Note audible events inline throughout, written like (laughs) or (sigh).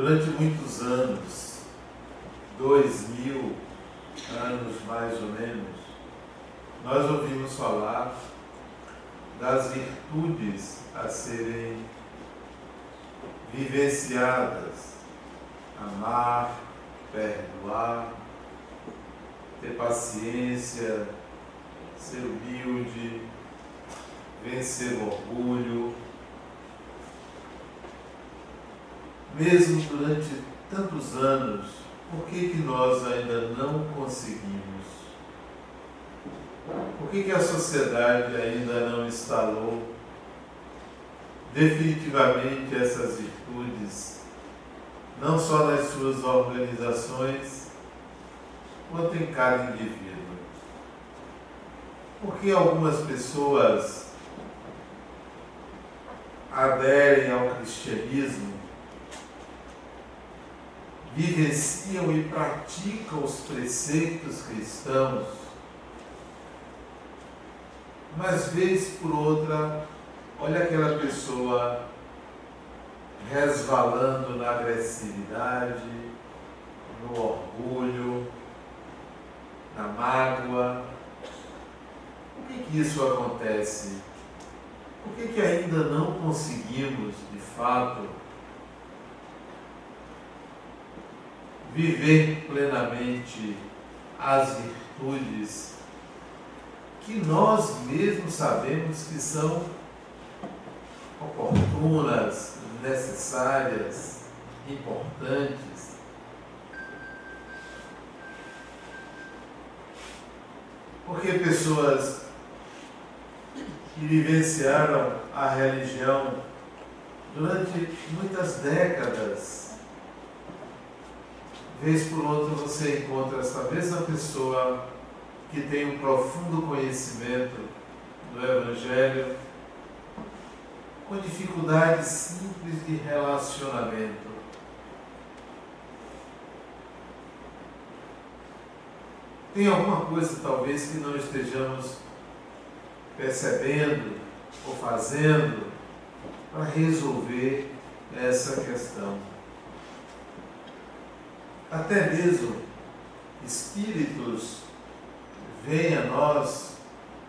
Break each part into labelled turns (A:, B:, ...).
A: Durante muitos anos, dois mil anos mais ou menos, nós ouvimos falar das virtudes a serem vivenciadas, amar, perdoar, ter paciência, ser humilde, vencer o orgulho. Mesmo durante tantos anos, por que, que nós ainda não conseguimos? Por que, que a sociedade ainda não instalou definitivamente essas virtudes, não só nas suas organizações, quanto em cada indivíduo? Porque algumas pessoas aderem ao cristianismo, vivenciam e praticam os preceitos cristãos, mas vez por outra, olha aquela pessoa resvalando na agressividade, no orgulho, na mágoa. Por que, que isso acontece? Por que, que ainda não conseguimos, de fato, viver plenamente as virtudes que nós mesmos sabemos que são oportunas, necessárias, importantes? Porque pessoas que vivenciaram a religião durante muitas décadas, vez por outra você encontra essa mesma pessoa que tem um profundo conhecimento do Evangelho, com dificuldades simples de relacionamento. Tem alguma coisa talvez que não estejamos percebendo ou fazendo para resolver essa questão. Até mesmo espíritos vêm a nós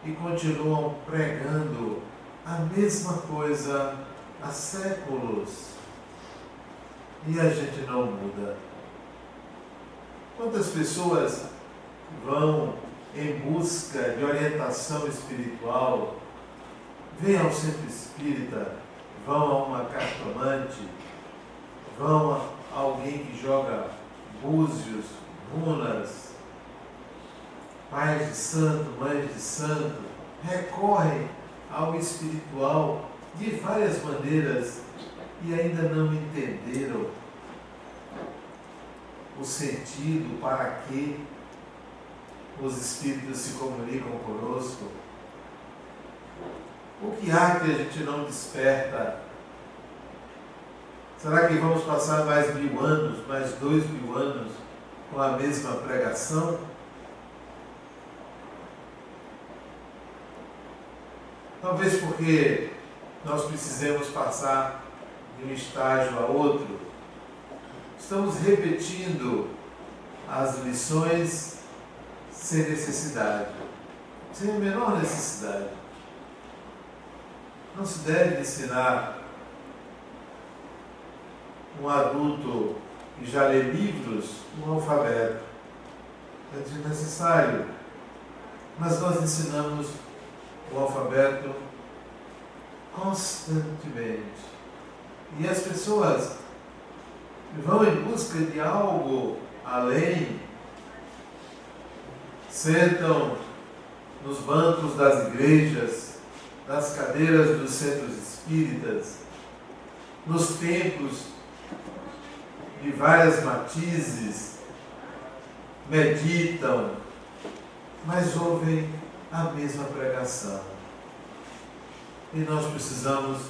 A: e continuam pregando a mesma coisa há séculos e a gente não muda. Quantas pessoas vão em busca de orientação espiritual, vêm ao centro espírita, vão a uma cartomante, vão a alguém que joga búzios, runas, pais de santo, mães de santo, recorrem ao espiritual de várias maneiras e ainda não entenderam o sentido para que os Espíritos se comunicam conosco? O que há que a gente não desperta? Será que vamos passar mais mil anos, mais dois mil anos com a mesma pregação? Talvez porque nós precisemos passar de um estágio a outro. Estamos repetindo as lições sem necessidade, sem a menor necessidade. Não se deve ensinar um adulto que já lê livros um alfabeto. É desnecessário. Mas nós ensinamos o alfabeto constantemente. E as pessoas vão em busca de algo além sentam nos bancos das igrejas, nas cadeiras dos centros espíritas, nos templos de várias matizes, meditam, mas ouvem a mesma pregação. E nós precisamos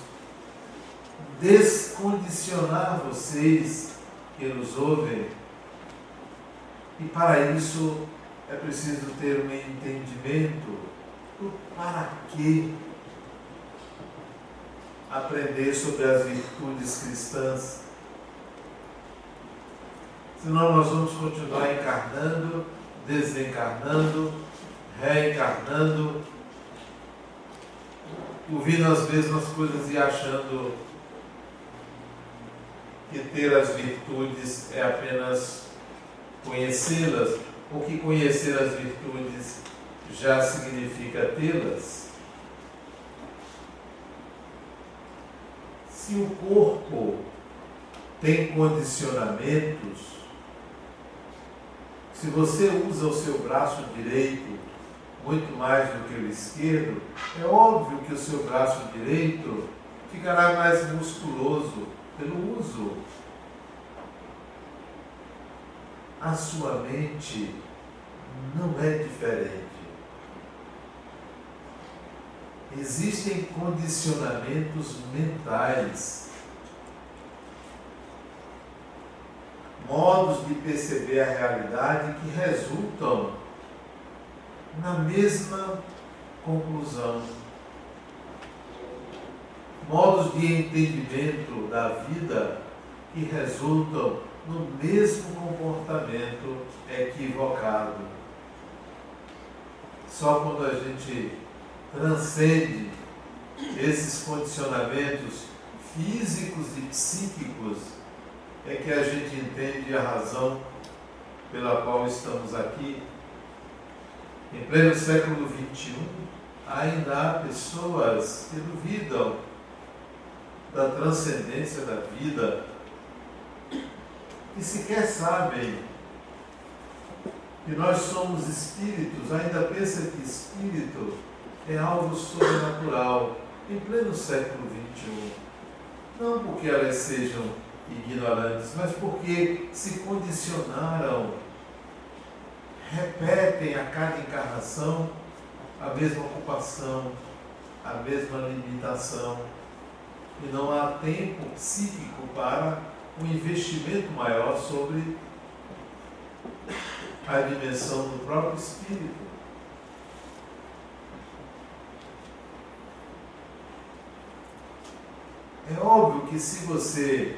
A: descondicionar vocês que nos ouvem, e para isso é preciso ter um entendimento do para que aprender sobre as virtudes cristãs. Senão nós vamos continuar encarnando, desencarnando, reencarnando, ouvindo as mesmas coisas e achando que ter as virtudes é apenas conhecê-las, ou que conhecer as virtudes já significa tê-las. Se o corpo tem condicionamentos, se você usa o seu braço direito muito mais do que o esquerdo, é óbvio que o seu braço direito ficará mais musculoso pelo uso. A sua mente não é diferente. Existem condicionamentos mentais, modos de perceber a realidade que resultam na mesma conclusão. Modos de entendimento da vida que resultam no mesmo comportamento equivocado. Só quando a gente transcende esses condicionamentos físicos e psíquicos é que a gente entende a razão pela qual estamos aqui em pleno século XXI, ainda há pessoas que duvidam da transcendência da vida, que sequer sabem que nós somos espíritos, ainda pensam que espírito é algo sobrenatural, em pleno século XXI. Não porque elas sejam ignorantes, mas porque se condicionaram repetem a cada encarnação a mesma ocupação, a mesma limitação. E não há tempo psíquico para um investimento maior sobre a dimensão do próprio espírito. É óbvio que se você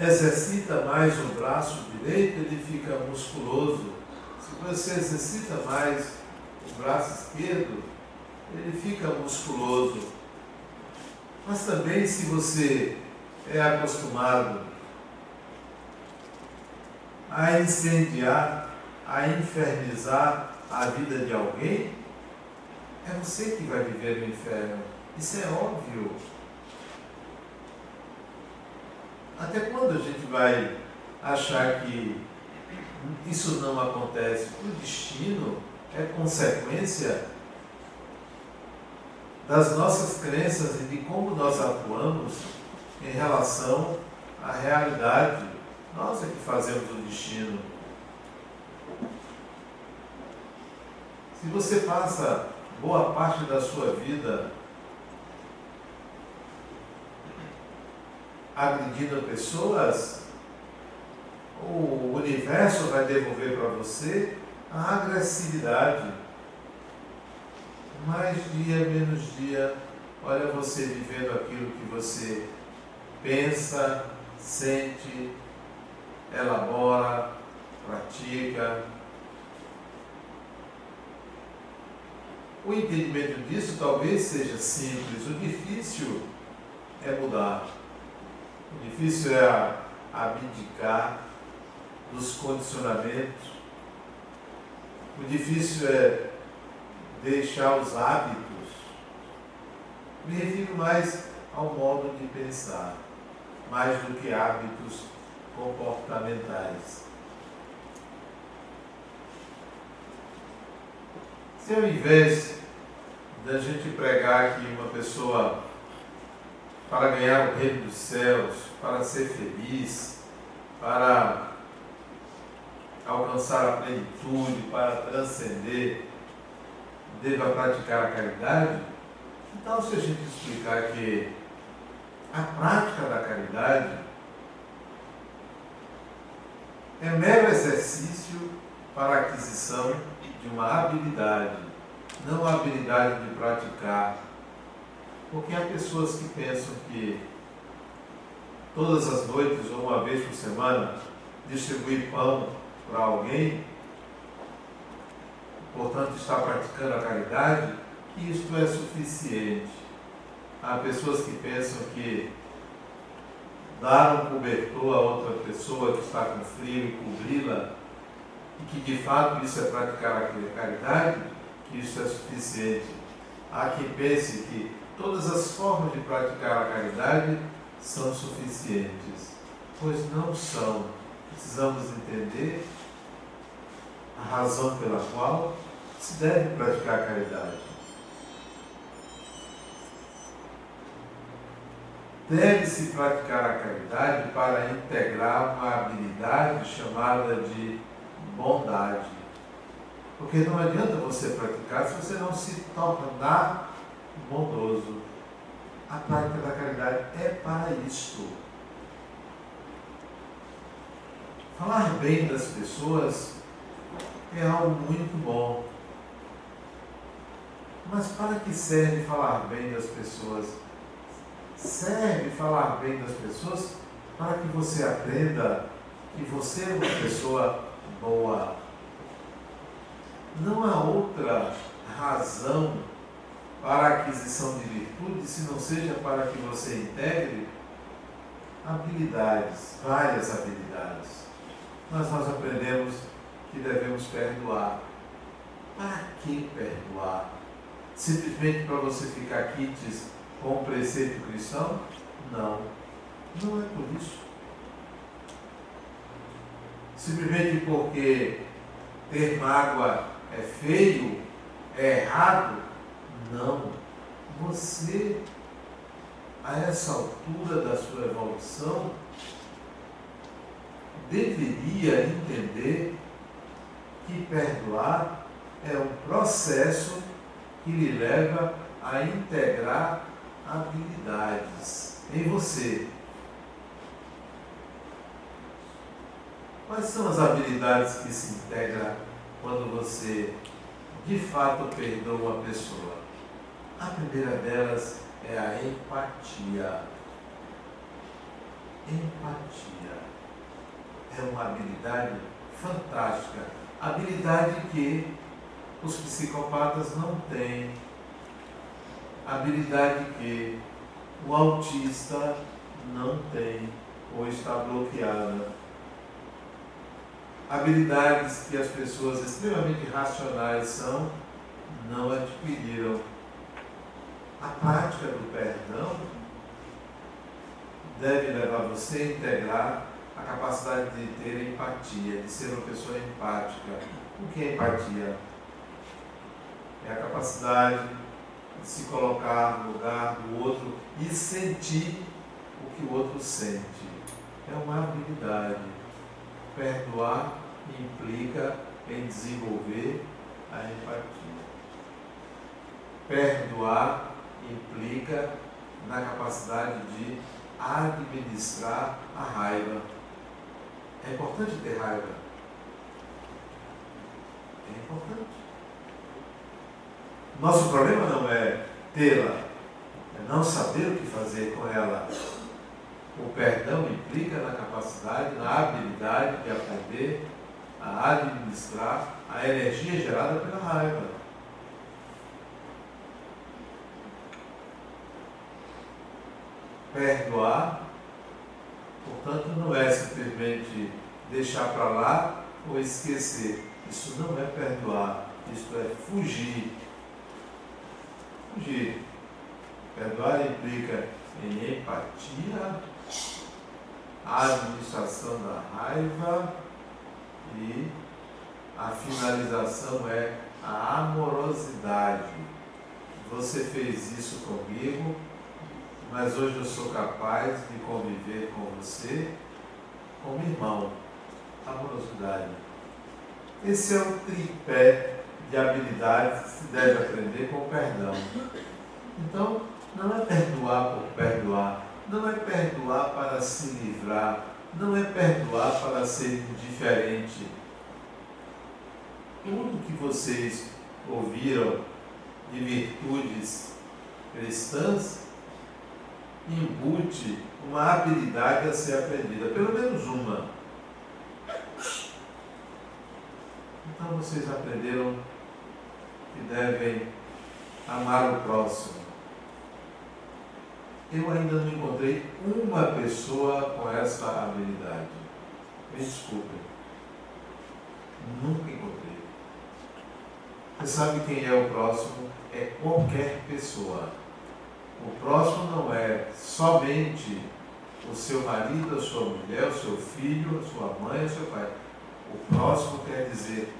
A: exercita mais o braço direito, ele fica musculoso, você exercita mais o braço esquerdo, ele fica musculoso. Mas também se você é acostumado a incendiar, a infernizar a vida de alguém, é você que vai viver no inferno. Isso é óbvio. Até quando a gente vai achar que isso não acontece. O destino é consequência das nossas crenças e de como nós atuamos em relação à realidade. Nós é que fazemos o destino. Se você passa boa parte da sua vida agredindo pessoas, o universo vai devolver para você a agressividade. Mais dia, menos dia, olha você vivendo aquilo que você pensa, sente, elabora, pratica. O entendimento disso talvez seja simples, o difícil é mudar. O difícil é abdicar dos condicionamentos. O difícil é deixar os hábitos. Me refiro mais ao modo de pensar, mais do que hábitos comportamentais. Se ao invés da gente pregar que uma pessoa para ganhar o reino dos céus, para ser feliz, para alcançar a plenitude, para transcender, deva praticar a caridade? Então, se a gente explicar que a prática da caridade é mero exercício para a aquisição de uma habilidade, não a habilidade de praticar. Porque há pessoas que pensam que todas as noites ou uma vez por semana distribuir pão para alguém, portanto está praticando a caridade, que isto é suficiente. Há pessoas que pensam que dar um cobertor a outra pessoa que está com frio e cobri-la, e que de fato isso é praticar a caridade, que isso é suficiente. Há quem pense que todas as formas de praticar a caridade são suficientes, pois não são. Precisamos entender a razão pela qual se deve praticar a caridade. Deve-se praticar a caridade para integrar uma habilidade chamada de bondade. Porque não adianta você praticar se você não se tornar bondoso. A prática da caridade é para isto. Falar bem das pessoas é algo muito bom. Mas para que serve falar bem das pessoas? Serve falar bem das pessoas para que você aprenda que você é uma pessoa boa. Não há outra razão para a aquisição de virtude se não seja para que você integre habilidades, várias habilidades. Mas nós aprendemos que devemos perdoar. Para que perdoar? Simplesmente para você ficar quites com o preceito cristão? Não. Não é por isso. Simplesmente porque ter mágoa é feio, é errado? Não. Você, a essa altura da sua evolução, deveria entender que perdoar é um processo que lhe leva a integrar habilidades em você. Quais são as habilidades que se integram quando você de fato perdoa uma pessoa? A primeira delas é a empatia. Empatia é uma habilidade fantástica, habilidade que os psicopatas não têm, habilidade que o autista não tem ou está bloqueada. Habilidades que as pessoas extremamente racionais são, não adquiriram. A prática do perdão deve levar você a integrar a capacidade de ter empatia, de ser uma pessoa empática. O que é empatia? É a capacidade de se colocar no lugar do outro e sentir o que o outro sente. É uma habilidade. Perdoar implica em desenvolver a empatia. Perdoar implica na capacidade de administrar a raiva. É importante ter raiva. É importante. Nosso problema não é tê-la, é não saber o que fazer com ela. O perdão implica na capacidade, na habilidade de aprender a administrar a energia gerada pela raiva. Perdoar, portanto, não é simplesmente deixar para lá ou esquecer. Isso não é perdoar, isso é fugir fugir. Perdoar implica em empatia, administração da raiva e a finalização é a amorosidade. Você fez isso comigo, mas hoje eu sou capaz de conviver com você como irmão. Amorosidade. Esse é o tripé de habilidades que se deve aprender com o perdão. Então, não é perdoar por perdoar, não é perdoar para se livrar, não é perdoar para ser indiferente. Tudo que vocês ouviram de virtudes cristãs embute uma habilidade a ser aprendida, pelo menos uma. Então vocês aprenderam que devem amar o próximo. Eu ainda não encontrei uma pessoa com essa habilidade. Me desculpem. Nunca encontrei. Você sabe quem é o próximo? É qualquer pessoa. O próximo não é somente o seu marido, a sua mulher, o seu filho, a sua mãe, o seu pai. O próximo quer dizer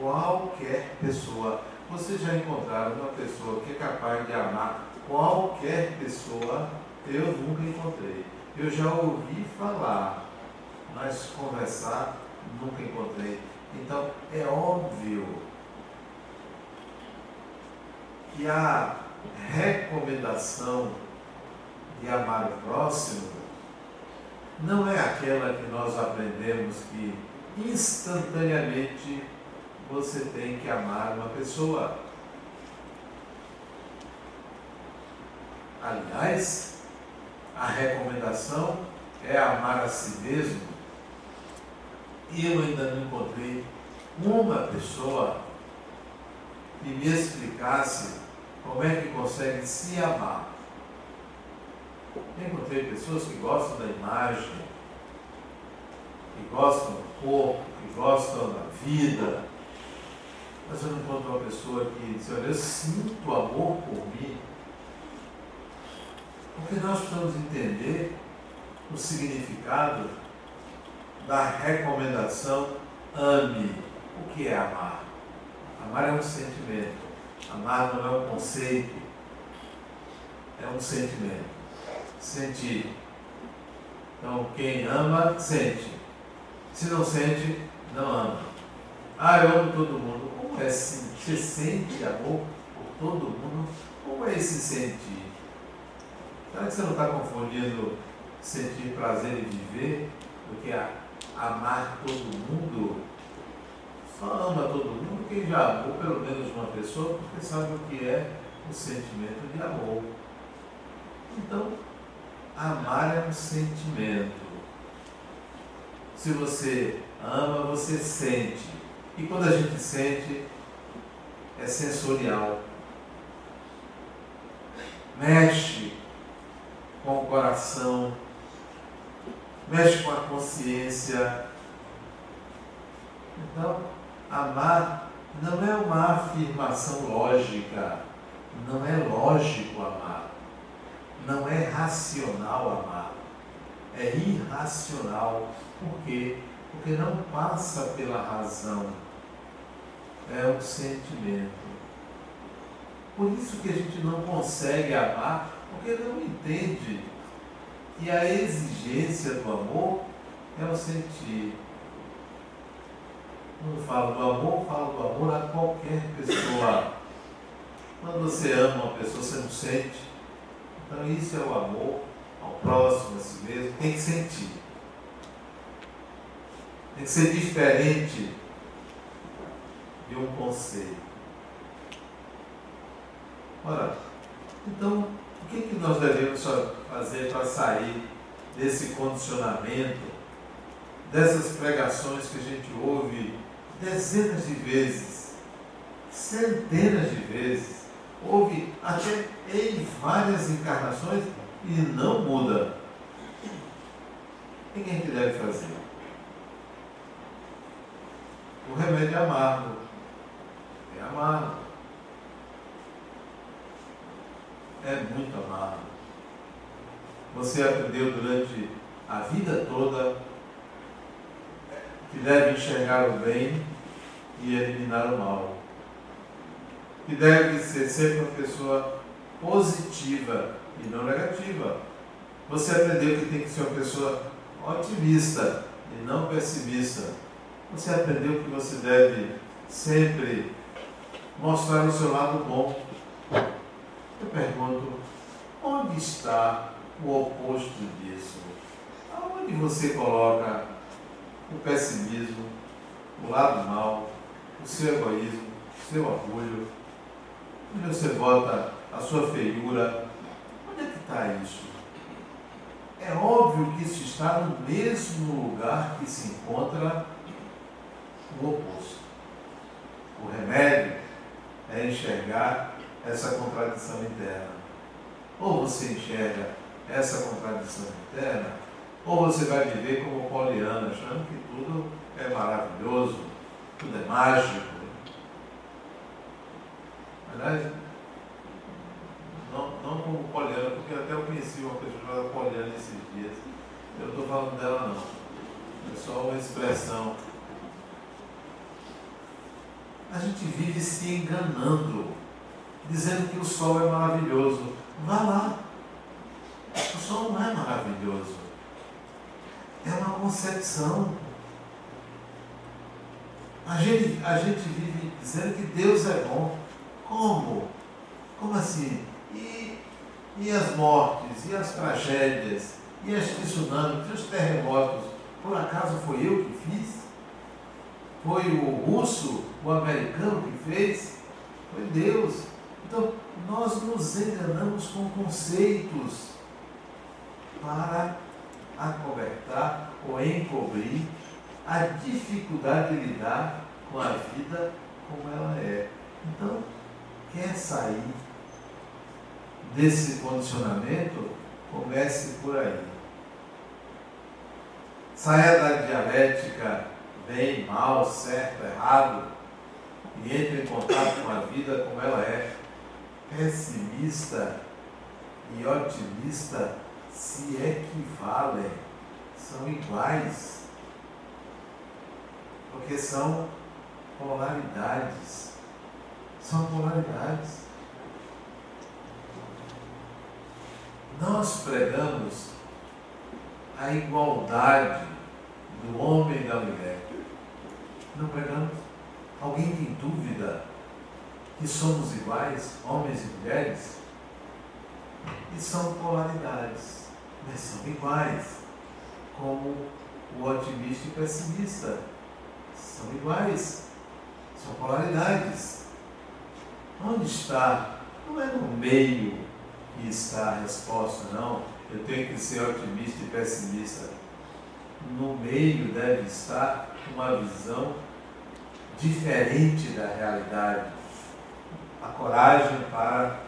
A: qualquer pessoa. Vocês já encontraram uma pessoa que é capaz de amar qualquer pessoa? Eu nunca encontrei. Eu já ouvi falar, mas conversar nunca encontrei. Então é óbvio que a recomendação de amar o próximo não é aquela que nós aprendemos que instantaneamente você tem que amar uma pessoa. Aliás, a recomendação é amar a si mesmo. E eu ainda não encontrei uma pessoa que me explicasse como é que consegue se amar. Eu encontrei pessoas que gostam da imagem, que gostam do corpo, que gostam da vida, mas eu não encontro uma pessoa que diz, olha, eu sinto amor por mim. Porque nós precisamos entender o significado da recomendação ame. O que é amar? Amar é um sentimento. Amar não é um conceito. É um sentimento. Sentir. Então, quem ama, sente. Se não sente, não ama. Ah, eu amo todo mundo. Como é assim? Você sente amor por todo mundo? Como é esse sentir? Será que você não está confundindo sentir prazer em viver do que amar todo mundo? Só ama todo mundo quem já amou pelo menos uma pessoa, porque sabe o que é o sentimento de amor. Então, amar é um sentimento. Se você ama, você sente. E quando a gente sente, é sensorial. Mexe com o coração, mexe com a consciência. Então, amar não é uma afirmação lógica, não é lógico amar, não é racional amar, é irracional. Por quê? Porque não passa pela razão, é um sentimento. Por isso que a gente não consegue amar porque não entende que a exigência do amor é o sentir. Quando falo do amor, falo do amor a qualquer pessoa. Quando você ama uma pessoa, você não sente. Então isso é o amor ao próximo, a si mesmo. Tem que sentir. Tem que ser diferente de um conceito. Ora, então o que, que nós devemos fazer para sair desse condicionamento, dessas pregações que a gente ouve dezenas de vezes, centenas de vezes, ouve até em várias encarnações e não muda? O que a gente deve fazer? O remédio é amargo. É amargo. é muito amado. Você aprendeu durante a vida toda que deve enxergar o bem e eliminar o mal. Que deve ser sempre uma pessoa positiva e não negativa. Você aprendeu que tem que ser uma pessoa otimista e não pessimista. Você aprendeu que você deve sempre mostrar o seu lado bom eu pergunto, onde está o oposto disso? Aonde você coloca o pessimismo, o lado mal, o seu egoísmo, o seu orgulho? Onde você bota a sua feiura? Onde é que está isso? É óbvio que isso está no mesmo lugar que se encontra o oposto. enxergar essa contradição interna. Ou você enxerga essa contradição interna, ou você vai viver como Poliana, achando que tudo é maravilhoso, tudo é mágico. Aliás, não, não como Poliana, porque até eu conheci uma pessoa chamada Poliana esses dias. Eu não estou falando dela não. É só uma expressão. A gente vive se enganando, dizendo que o sol é maravilhoso. Vá lá. O sol não é maravilhoso. É uma concepção. A gente, a gente vive dizendo que Deus é bom. Como? Como assim? E, e as mortes, e as tragédias, e as tsunamis, e os terremotos? Por acaso foi eu que fiz? Foi o russo, o americano que fez? Foi Deus. Então, nós nos enganamos com conceitos para acobertar ou encobrir a dificuldade de lidar com a vida como ela é. Então, quer sair desse condicionamento? Comece por aí. Saia da dialética bem, mal, certo, errado e entre em contato com a vida como ela é. Pessimista e otimista se equivalem, são iguais, porque são polaridades. São polaridades. Nós pregamos a igualdade do homem e da mulher. Não pregamos? Alguém tem dúvida que somos iguais, homens e mulheres? E são polaridades, mas são iguais, como o otimista e o pessimista. São iguais, são polaridades. Onde está? Não é no meio que está a resposta, não. Eu tenho que ser otimista e pessimista. No meio deve estar uma visão diferente da realidade. A coragem para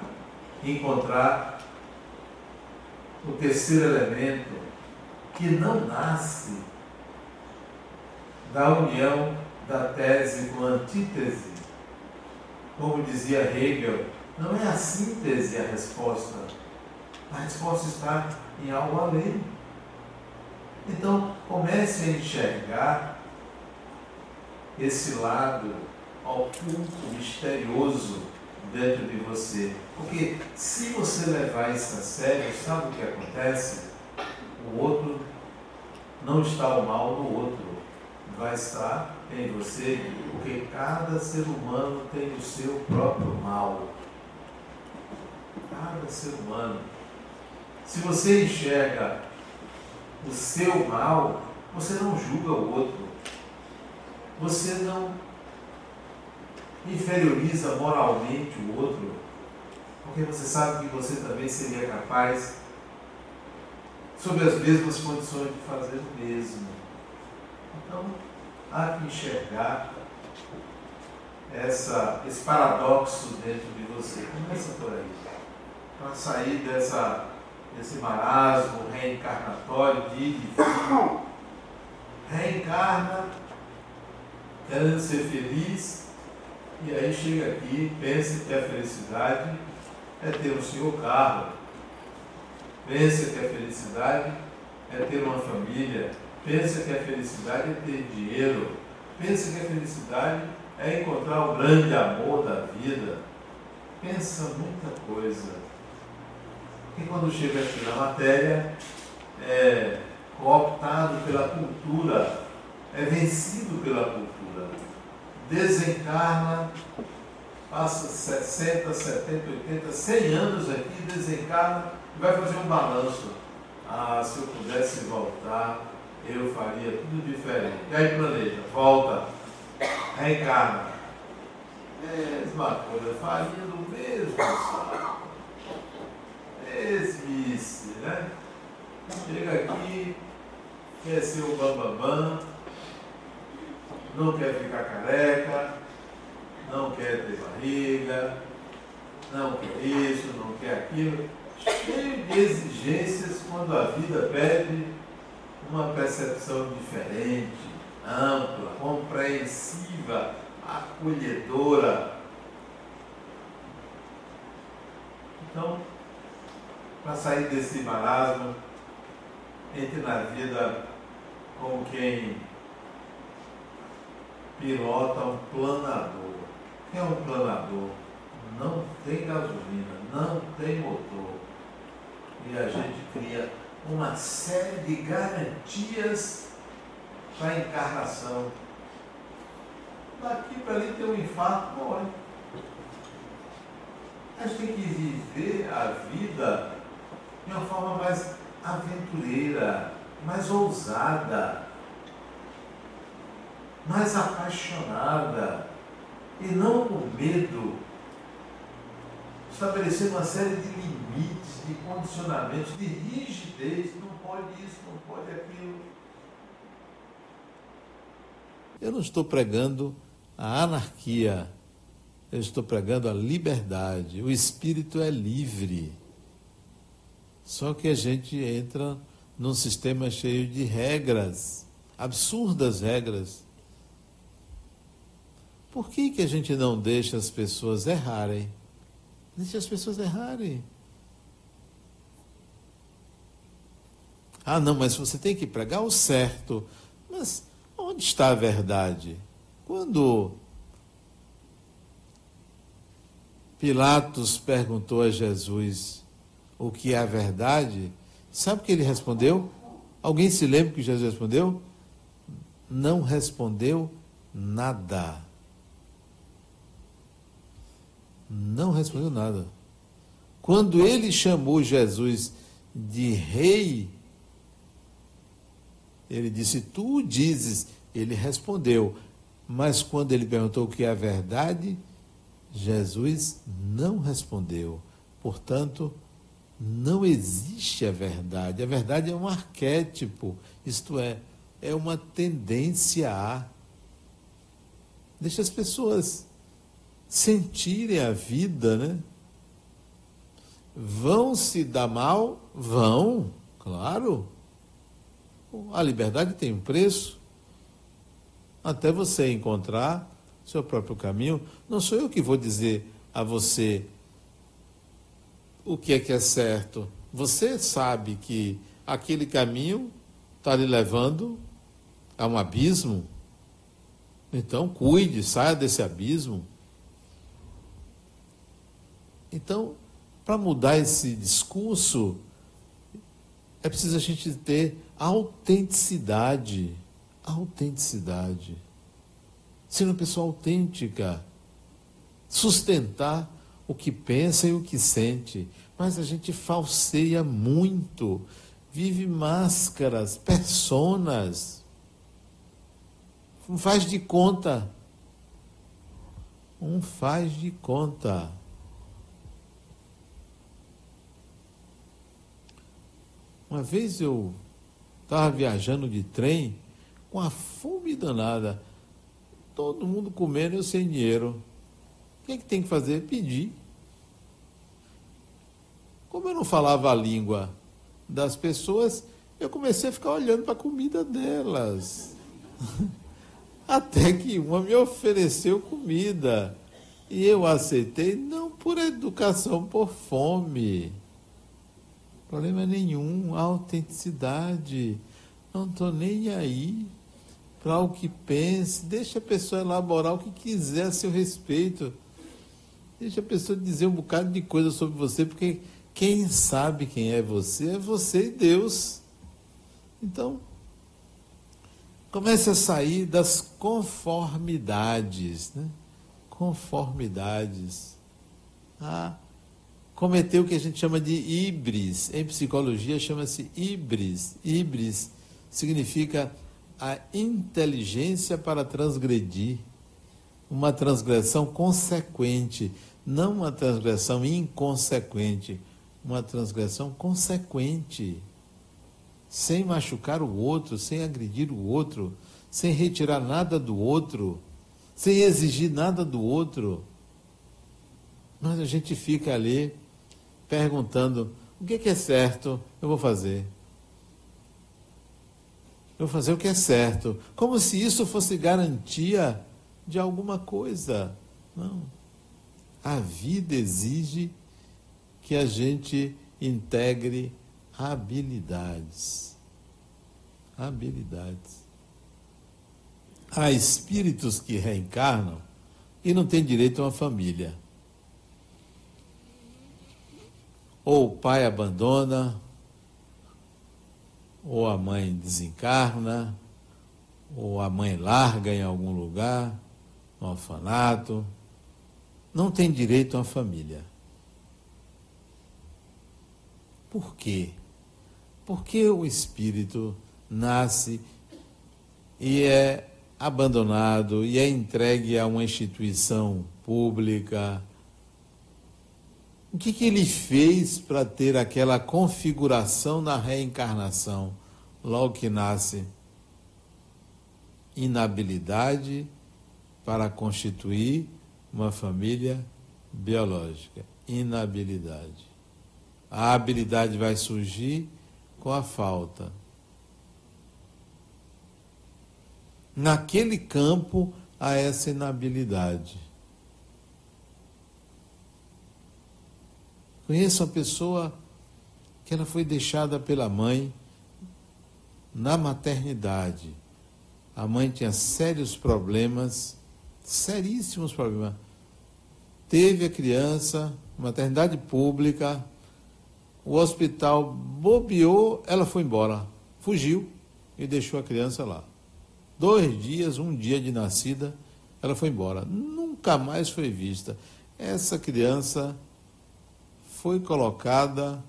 A: encontrar o terceiro elemento que não nasce da união da tese com a antítese. Como dizia Hegel, não é a síntese a resposta. A resposta está em algo além. Então, comece a enxergar esse lado oculto, misterioso dentro de você. Porque se você levar isso a sério, sabe o que acontece? O outro não está o mal no outro, vai estar em você, porque cada ser humano tem o seu próprio mal. Cada ser humano. Se você enxerga o seu mal, você não julga o outro. Você não inferioriza moralmente o outro, porque você sabe que você também seria capaz, sob as mesmas condições, de fazer o mesmo. Então, há que enxergar essa, esse paradoxo dentro de você. Começa por aí. Para sair dessa, desse marasmo reencarnatório de reencarna, querendo ser feliz, e aí chega aqui, pensa que a felicidade é ter um senhor carro, pensa que a felicidade é ter uma família, pensa que a felicidade é ter dinheiro, pensa que a felicidade é encontrar o grande amor da vida, pensa muita coisa. E quando chega aqui na matéria, é cooptado pela cultura, é vencido pela cultura desencarna, passa 60, 70, 80, 100 anos aqui, desencarna e vai fazer um balanço. Ah, se eu pudesse voltar, eu faria tudo diferente. E aí planeja, volta, reencarna. Mesma coisa, faria do mesmo saco. Mesmice, né? Chega aqui, quer ser o bambambam, bam, bam, não quer ficar careca, não quer ter barriga, não quer isso, não quer aquilo, cheio de exigências quando a vida pede uma percepção diferente, ampla, compreensiva, acolhedora. Então, para sair desse marasmo, entre na vida como quem pilota um planador. É um planador? Não tem gasolina, não tem motor. E a gente cria uma série de garantias para a encarnação. Daqui para ali tem um infarto, morre. A gente tem que viver a vida de uma forma mais aventureira, mais ousada, mais apaixonada e não com medo, estabelecendo uma série de limites, de condicionamentos, de rigidez, não pode isso, não pode aquilo.
B: Eu não estou pregando a anarquia, eu estou pregando a liberdade. O espírito é livre. Só que a gente entra num sistema cheio de regras, absurdas regras. Por que, que a gente não deixa as pessoas errarem? Deixa as pessoas errarem. Ah, não, mas você tem que pregar o certo. Mas onde está a verdade? Quando Pilatos perguntou a Jesus: o que é a verdade, sabe o que ele respondeu? Alguém se lembra que Jesus respondeu? Não respondeu nada. Não respondeu nada. Quando ele chamou Jesus de rei, ele disse: Tu dizes. Ele respondeu. Mas quando ele perguntou o que é a verdade, Jesus não respondeu. Portanto, não existe a verdade. A verdade é um arquétipo, isto é, é uma tendência a. Deixa as pessoas sentirem a vida, né? Vão se dar mal? Vão, claro. A liberdade tem um preço. Até você encontrar seu próprio caminho. Não sou eu que vou dizer a você o que é que é certo. Você sabe que aquele caminho está lhe levando a um abismo. Então, cuide, saia desse abismo. Então, para mudar esse discurso, é preciso a gente ter autenticidade. Autenticidade. Ser uma pessoa autêntica. Sustentar o que pensa e o que sente, mas a gente falseia muito, vive máscaras, personas, um faz de conta. Um faz de conta. Uma vez eu estava viajando de trem com a fome danada, todo mundo comendo eu sem dinheiro. O que, é que tem que fazer? Pedir. Como eu não falava a língua das pessoas, eu comecei a ficar olhando para a comida delas. (laughs) Até que uma me ofereceu comida. E eu aceitei, não por educação, por fome. Problema nenhum, autenticidade. Não estou nem aí para o que pense. Deixa a pessoa elaborar o que quiser a seu respeito. Deixa a pessoa dizer um bocado de coisa sobre você, porque quem sabe quem é você é você e Deus. Então, comece a sair das conformidades, né? Conformidades. Ah, cometer o que a gente chama de ibris. Em psicologia chama-se ibris. Ibris significa a inteligência para transgredir uma transgressão consequente, não uma transgressão inconsequente, uma transgressão consequente, sem machucar o outro, sem agredir o outro, sem retirar nada do outro, sem exigir nada do outro. Mas a gente fica ali perguntando: o que é certo, eu vou fazer. Eu vou fazer o que é certo. Como se isso fosse garantia de alguma coisa. Não. A vida exige que a gente integre habilidades. Habilidades. Há espíritos que reencarnam e não têm direito a uma família. Ou o pai abandona, ou a mãe desencarna, ou a mãe larga em algum lugar, no orfanato, não tem direito uma família. Por quê? Porque o espírito nasce e é abandonado e é entregue a uma instituição pública. O que, que ele fez para ter aquela configuração na reencarnação, logo que nasce? Inabilidade para constituir uma família biológica. Inabilidade. A habilidade vai surgir com a falta. Naquele campo há essa inabilidade. Conheço uma pessoa que ela foi deixada pela mãe na maternidade. A mãe tinha sérios problemas, seríssimos problemas. Teve a criança, maternidade pública, o hospital bobeou, ela foi embora, fugiu e deixou a criança lá. Dois dias, um dia de nascida, ela foi embora. Nunca mais foi vista. Essa criança foi colocada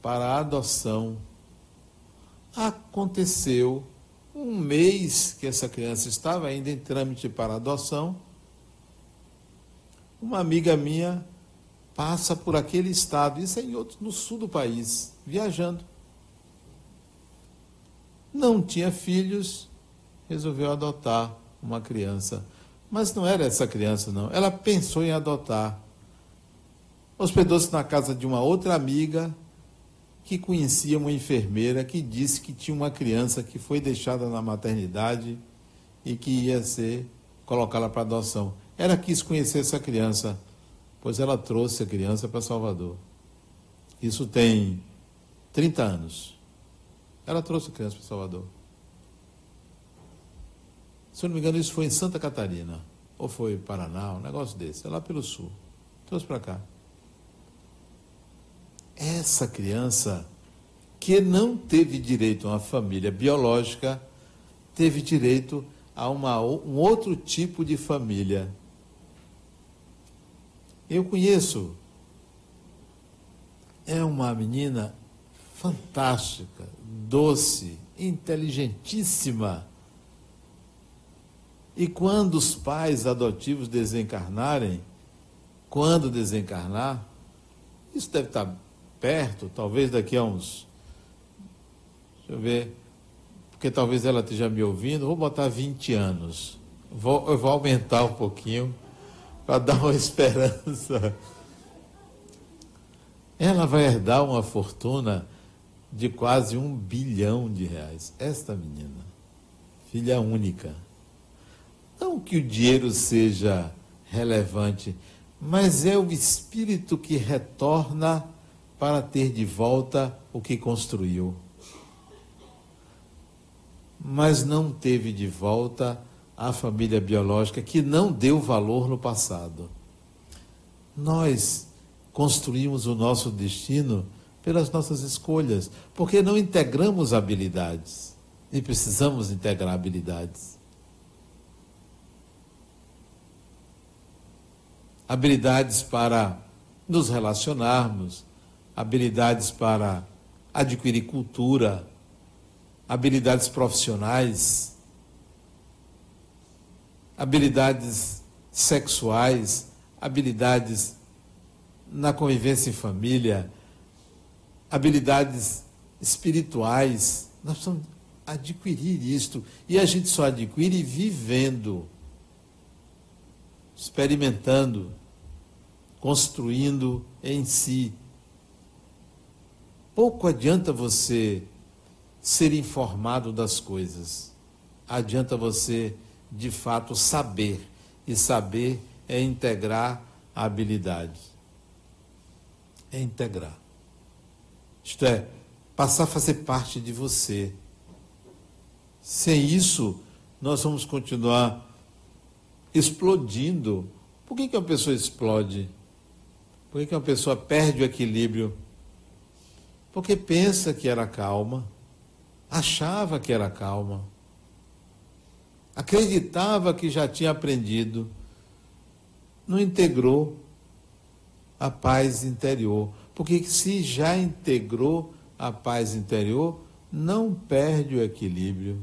B: para adoção. Aconteceu um mês que essa criança estava ainda em trâmite para adoção. Uma amiga minha passa por aquele estado, isso é em outro, no sul do país, viajando. Não tinha filhos, resolveu adotar uma criança. Mas não era essa criança, não. Ela pensou em adotar. Hospedou-se na casa de uma outra amiga que conhecia uma enfermeira que disse que tinha uma criança que foi deixada na maternidade e que ia ser colocá-la para adoção. Ela quis conhecer essa criança pois ela trouxe a criança para Salvador. Isso tem 30 anos. Ela trouxe a criança para Salvador. Se eu não me engano, isso foi em Santa Catarina. Ou foi Paraná, um negócio desse. É lá pelo sul. Trouxe para cá. Essa criança que não teve direito a uma família biológica, teve direito a uma, um outro tipo de família eu conheço. É uma menina fantástica, doce, inteligentíssima. E quando os pais adotivos desencarnarem, quando desencarnar, isso deve estar perto, talvez daqui a uns. Deixa eu ver, porque talvez ela esteja me ouvindo, vou botar 20 anos. Vou, eu vou aumentar um pouquinho para (laughs) dar uma esperança. Ela vai herdar uma fortuna de quase um bilhão de reais. Esta menina, filha única. Não que o dinheiro seja relevante, mas é o espírito que retorna para ter de volta o que construiu. Mas não teve de volta à família biológica que não deu valor no passado. Nós construímos o nosso destino pelas nossas escolhas, porque não integramos habilidades e precisamos integrar habilidades. Habilidades para nos relacionarmos, habilidades para adquirir cultura, habilidades profissionais habilidades sexuais, habilidades na convivência em família, habilidades espirituais. Nós precisamos adquirir isto. E a gente só adquire vivendo. experimentando, construindo em si. Pouco adianta você ser informado das coisas, adianta você de fato saber, e saber é integrar a habilidade. É integrar. Isto é, passar a fazer parte de você. Sem isso, nós vamos continuar explodindo. Por que, que uma pessoa explode? Por que, que uma pessoa perde o equilíbrio? Porque pensa que era calma, achava que era calma, acreditava que já tinha aprendido, não integrou a paz interior. Porque se já integrou a paz interior, não perde o equilíbrio.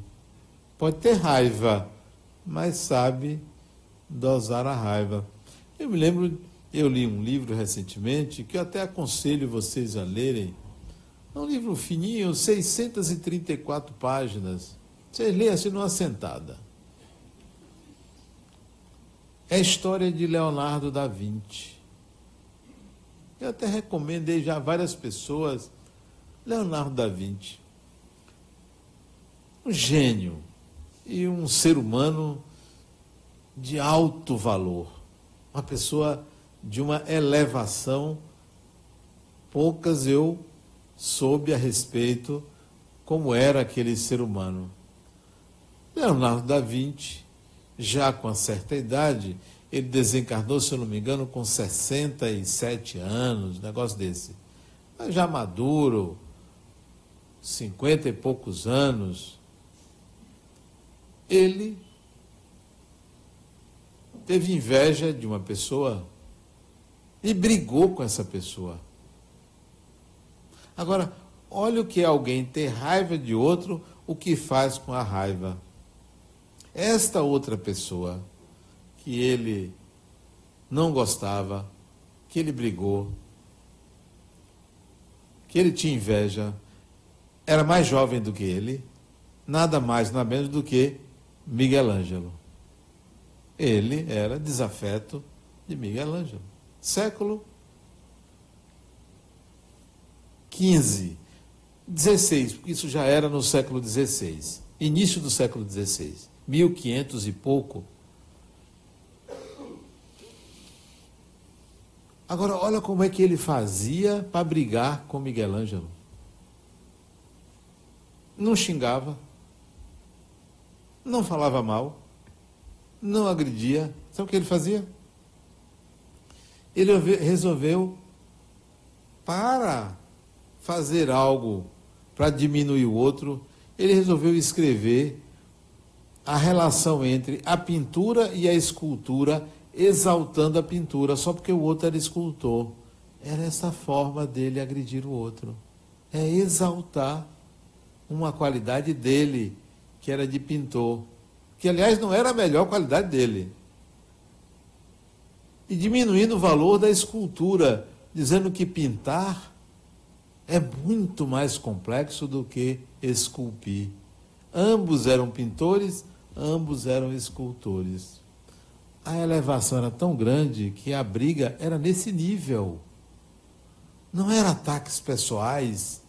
B: Pode ter raiva, mas sabe dosar a raiva. Eu me lembro, eu li um livro recentemente que eu até aconselho vocês a lerem. É um livro fininho, 634 páginas. Vocês leem assim numa sentada. É a história de Leonardo da Vinci. Eu até recomendei já a várias pessoas. Leonardo da Vinci. Um gênio e um ser humano de alto valor. Uma pessoa de uma elevação. Poucas eu soube a respeito como era aquele ser humano. Leonardo da Vinci, já com certa idade, ele desencarnou, se eu não me engano, com 67 anos, negócio desse. Mas já maduro, 50 e poucos anos, ele teve inveja de uma pessoa e brigou com essa pessoa. Agora, olha o que é alguém ter raiva de outro, o que faz com a raiva. Esta outra pessoa que ele não gostava, que ele brigou, que ele tinha inveja, era mais jovem do que ele, nada mais, nada menos do que Miguel Ângelo. Ele era desafeto de Miguel Ângelo. Século 15, 16, porque isso já era no século 16, início do século 16, 1500 e pouco. Agora, olha como é que ele fazia para brigar com Miguel Ângelo. Não xingava, não falava mal, não agredia. Sabe o que ele fazia? Ele resolveu para fazer algo para diminuir o outro, ele resolveu escrever a relação entre a pintura e a escultura, exaltando a pintura, só porque o outro era escultor. Era essa forma dele agredir o outro. É exaltar uma qualidade dele, que era de pintor, que aliás não era a melhor qualidade dele. E diminuindo o valor da escultura, dizendo que pintar é muito mais complexo do que esculpir. Ambos eram pintores, ambos eram escultores. A elevação era tão grande que a briga era nesse nível. Não era ataques pessoais.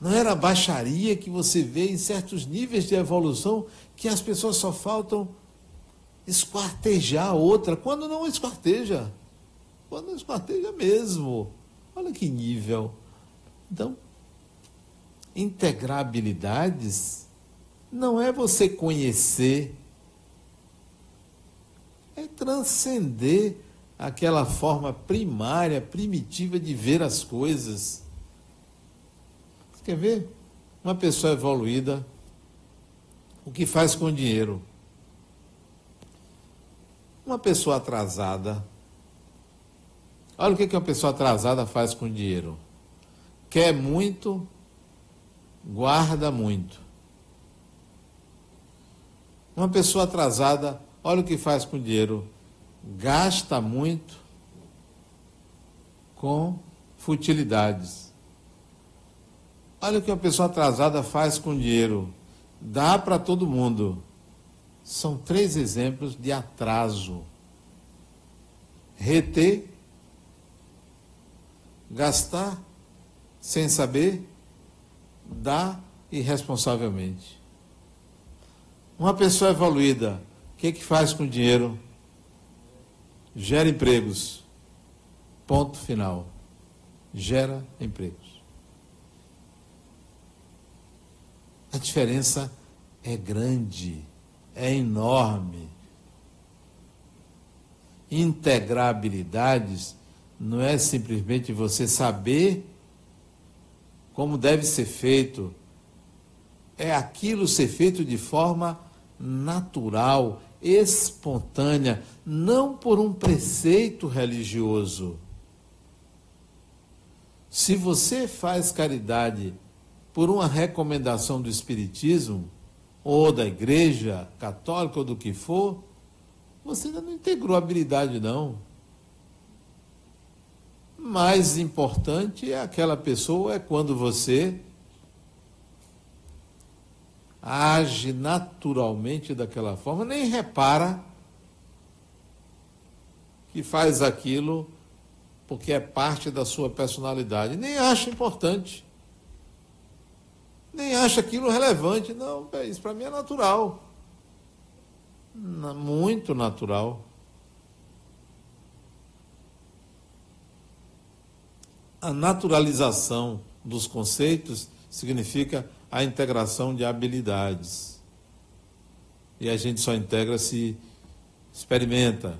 B: Não era baixaria que você vê em certos níveis de evolução que as pessoas só faltam esquartejar a outra, quando não esquarteja. Quando esquarteja mesmo. Olha que nível. Então, integrar habilidades não é você conhecer, é transcender aquela forma primária, primitiva de ver as coisas. Você quer ver? Uma pessoa evoluída, o que faz com o dinheiro? Uma pessoa atrasada. Olha o que uma pessoa atrasada faz com o dinheiro. Quer muito, guarda muito. Uma pessoa atrasada, olha o que faz com o dinheiro. Gasta muito com futilidades. Olha o que uma pessoa atrasada faz com dinheiro. Dá para todo mundo, são três exemplos de atraso: reter, gastar sem saber, dar irresponsavelmente. Uma pessoa evoluída, o que, que faz com o dinheiro? Gera empregos. Ponto final. Gera empregos. A diferença é grande, é enorme. Integrar habilidades não é simplesmente você saber como deve ser feito, é aquilo ser feito de forma natural, espontânea, não por um preceito religioso. Se você faz caridade por uma recomendação do Espiritismo, ou da Igreja Católica, ou do que for, você ainda não integrou habilidade, não. Mais importante é aquela pessoa, é quando você age naturalmente daquela forma, nem repara que faz aquilo porque é parte da sua personalidade, nem acha importante, nem acha aquilo relevante. Não, isso para mim é natural, muito natural. A naturalização dos conceitos significa a integração de habilidades. E a gente só integra se experimenta,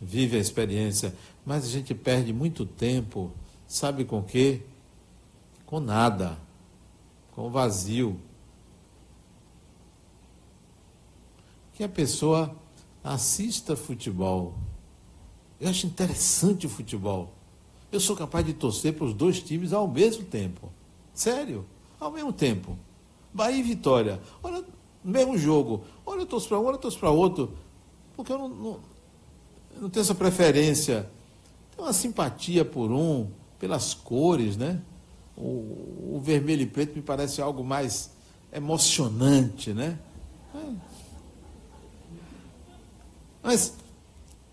B: vive a experiência. Mas a gente perde muito tempo, sabe com quê? Com nada, com vazio. Que a pessoa assista futebol. Eu acho interessante o futebol. Eu sou capaz de torcer para os dois times ao mesmo tempo. Sério, ao mesmo tempo. Bahia e Vitória. Olha, mesmo jogo. Olha, eu torço para um, olha, eu torço para outro. Porque eu não, não, eu não tenho essa preferência. Tenho uma simpatia por um, pelas cores, né? O, o vermelho e preto me parece algo mais emocionante, né? É. Mas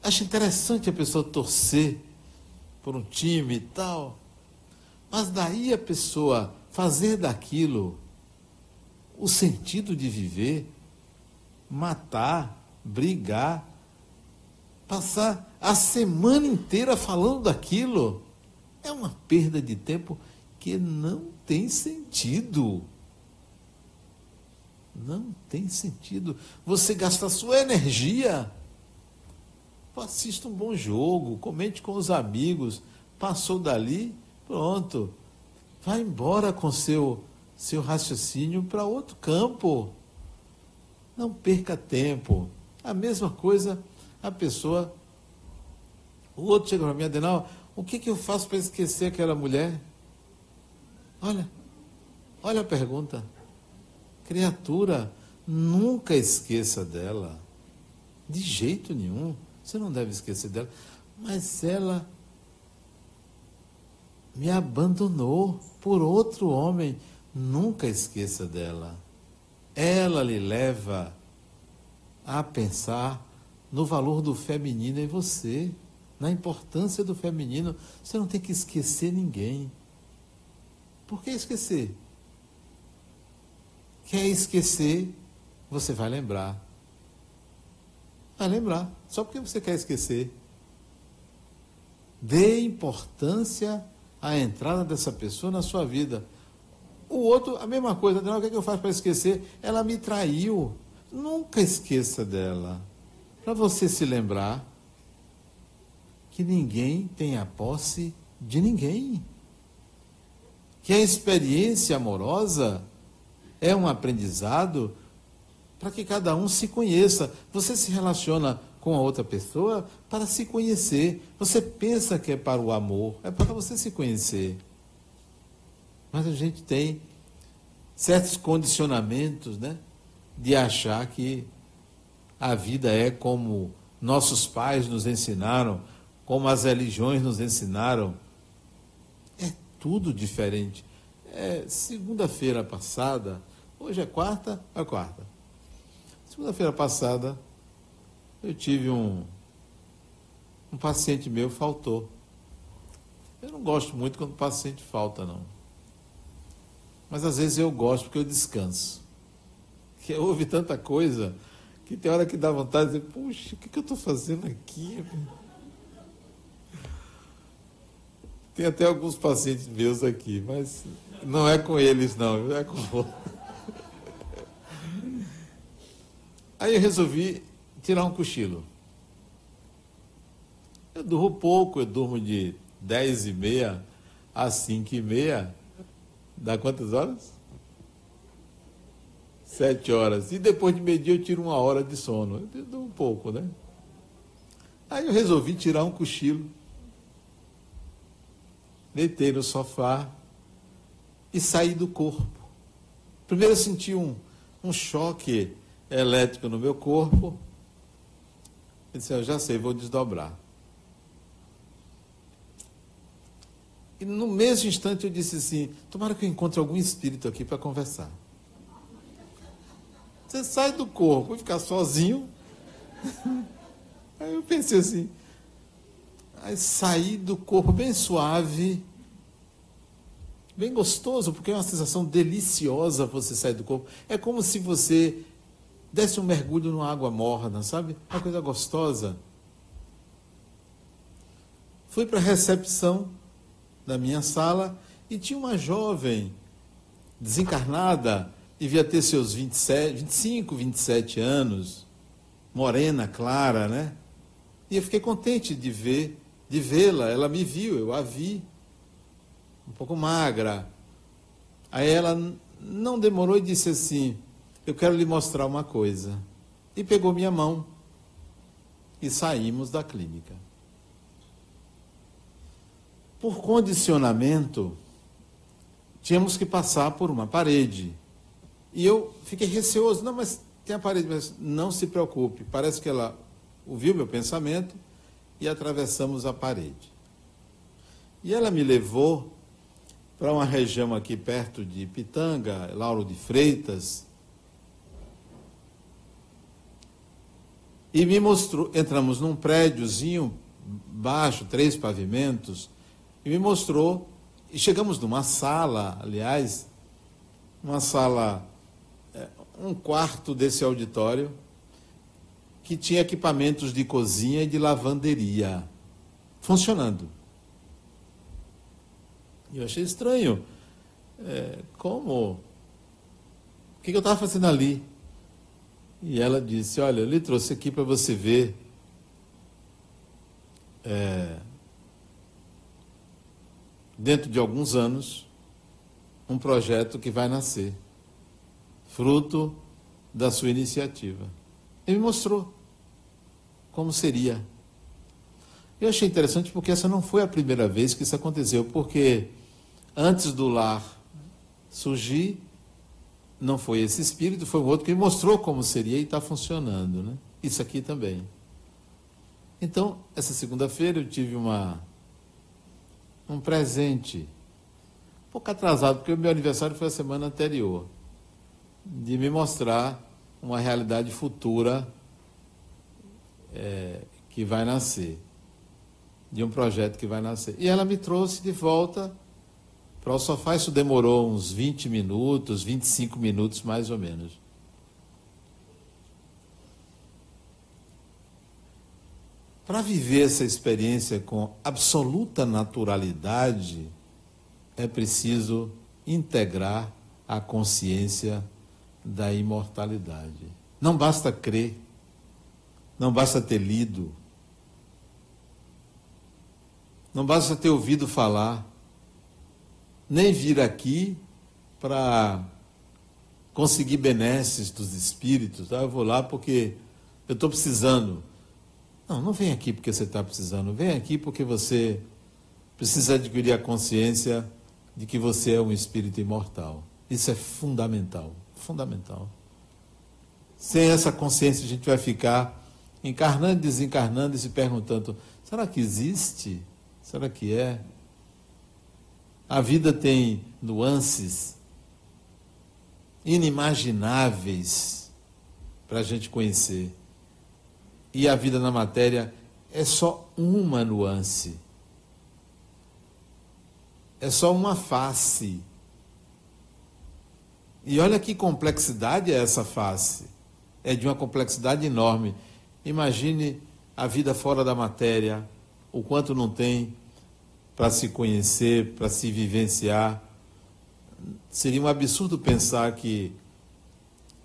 B: acho interessante a pessoa torcer por um time e tal. Mas daí a pessoa fazer daquilo o sentido de viver, matar, brigar, passar a semana inteira falando daquilo, é uma perda de tempo que não tem sentido. Não tem sentido. Você gasta sua energia. Assista um bom jogo, comente com os amigos. Passou dali, pronto. Vai embora com seu seu raciocínio para outro campo. Não perca tempo. A mesma coisa, a pessoa. O outro chega para mim, Adenal, o que, que eu faço para esquecer aquela mulher? Olha, olha a pergunta. Criatura, nunca esqueça dela. De jeito nenhum. Você não deve esquecer dela. Mas ela me abandonou por outro homem. Nunca esqueça dela. Ela lhe leva a pensar no valor do feminino em você, na importância do feminino. Você não tem que esquecer ninguém. Por que esquecer? Quer esquecer, você vai lembrar. Vai lembrar, só porque você quer esquecer. Dê importância à entrada dessa pessoa na sua vida. O outro, a mesma coisa, o que, é que eu faço para esquecer? Ela me traiu. Nunca esqueça dela. Para você se lembrar que ninguém tem a posse de ninguém. Que a experiência amorosa é um aprendizado para que cada um se conheça. Você se relaciona com a outra pessoa para se conhecer. Você pensa que é para o amor, é para você se conhecer. Mas a gente tem certos condicionamentos, né? De achar que a vida é como nossos pais nos ensinaram, como as religiões nos ensinaram. É tudo diferente. É, Segunda-feira passada, hoje é quarta, é quarta. Segunda-feira passada, eu tive um, um paciente meu faltou. Eu não gosto muito quando o paciente falta, não. Mas às vezes eu gosto porque eu descanso. Que houve tanta coisa que tem hora que dá vontade de dizer, puxa, o que, que eu estou fazendo aqui? Tem até alguns pacientes meus aqui, mas não é com eles não, é com outros. Aí eu resolvi tirar um cochilo. Eu durmo pouco, eu durmo de 10 e meia a 5 e meia. Dá quantas horas? Sete horas. E depois de meio dia eu tiro uma hora de sono. Eu durmo pouco, né? Aí eu resolvi tirar um cochilo. Deitei no sofá e saí do corpo. Primeiro eu senti um, um choque elétrico no meu corpo. Eu disse, eu já sei, vou desdobrar. E no mesmo instante eu disse assim, tomara que eu encontre algum espírito aqui para conversar. Você sai do corpo e ficar sozinho. (laughs) Aí eu pensei assim, aí saí do corpo bem suave, bem gostoso, porque é uma sensação deliciosa você sair do corpo. É como se você desse um mergulho numa água morna, sabe? Uma coisa gostosa. Fui para a recepção da minha sala e tinha uma jovem desencarnada, devia ter seus 27, 25, 27 anos, morena, clara, né? E eu fiquei contente de ver, de vê-la. Ela me viu, eu a vi, um pouco magra. Aí ela não demorou e disse assim: eu quero lhe mostrar uma coisa. E pegou minha mão e saímos da clínica. Por condicionamento, tínhamos que passar por uma parede. E eu fiquei receoso. Não, mas tem a parede. Mas não se preocupe. Parece que ela ouviu meu pensamento e atravessamos a parede. E ela me levou para uma região aqui perto de Pitanga, Lauro de Freitas, E me mostrou, entramos num prédiozinho baixo, três pavimentos, e me mostrou, e chegamos numa sala, aliás, uma sala, é, um quarto desse auditório, que tinha equipamentos de cozinha e de lavanderia funcionando. E eu achei estranho. É, como? O que, que eu estava fazendo ali? E ela disse: Olha, eu lhe trouxe aqui para você ver. É, dentro de alguns anos, um projeto que vai nascer, fruto da sua iniciativa. E me mostrou como seria. Eu achei interessante porque essa não foi a primeira vez que isso aconteceu, porque antes do lar surgir, não foi esse espírito, foi um outro que mostrou como seria e está funcionando. Né? Isso aqui também. Então, essa segunda-feira eu tive uma, um presente, um pouco atrasado, porque o meu aniversário foi a semana anterior, de me mostrar uma realidade futura é, que vai nascer, de um projeto que vai nascer. E ela me trouxe de volta para o sofá isso demorou uns 20 minutos, 25 minutos mais ou menos. Para viver essa experiência com absoluta naturalidade, é preciso integrar a consciência da imortalidade. Não basta crer, não basta ter lido, não basta ter ouvido falar nem vir aqui para conseguir benesses dos espíritos. Tá? Eu vou lá porque eu estou precisando. Não, não vem aqui porque você está precisando. Vem aqui porque você precisa adquirir a consciência de que você é um espírito imortal. Isso é fundamental. Fundamental. Sem essa consciência, a gente vai ficar encarnando desencarnando e se perguntando: será que existe? Será que é? A vida tem nuances inimagináveis para a gente conhecer. E a vida na matéria é só uma nuance. É só uma face. E olha que complexidade é essa face. É de uma complexidade enorme. Imagine a vida fora da matéria, o quanto não tem para se conhecer, para se vivenciar. Seria um absurdo pensar que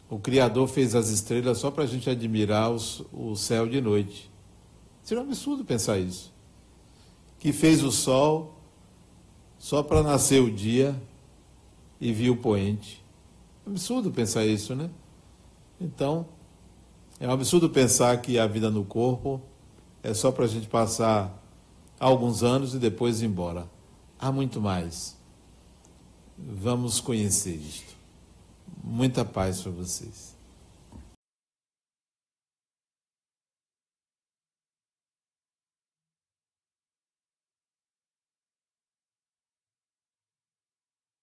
B: o Criador fez as estrelas só para a gente admirar os, o céu de noite. Seria um absurdo pensar isso. Que fez o sol só para nascer o dia e vir o poente. É absurdo pensar isso, né? Então, é um absurdo pensar que a vida no corpo é só para a gente passar alguns anos e depois embora. Há muito mais. Vamos conhecer isto. Muita paz para vocês.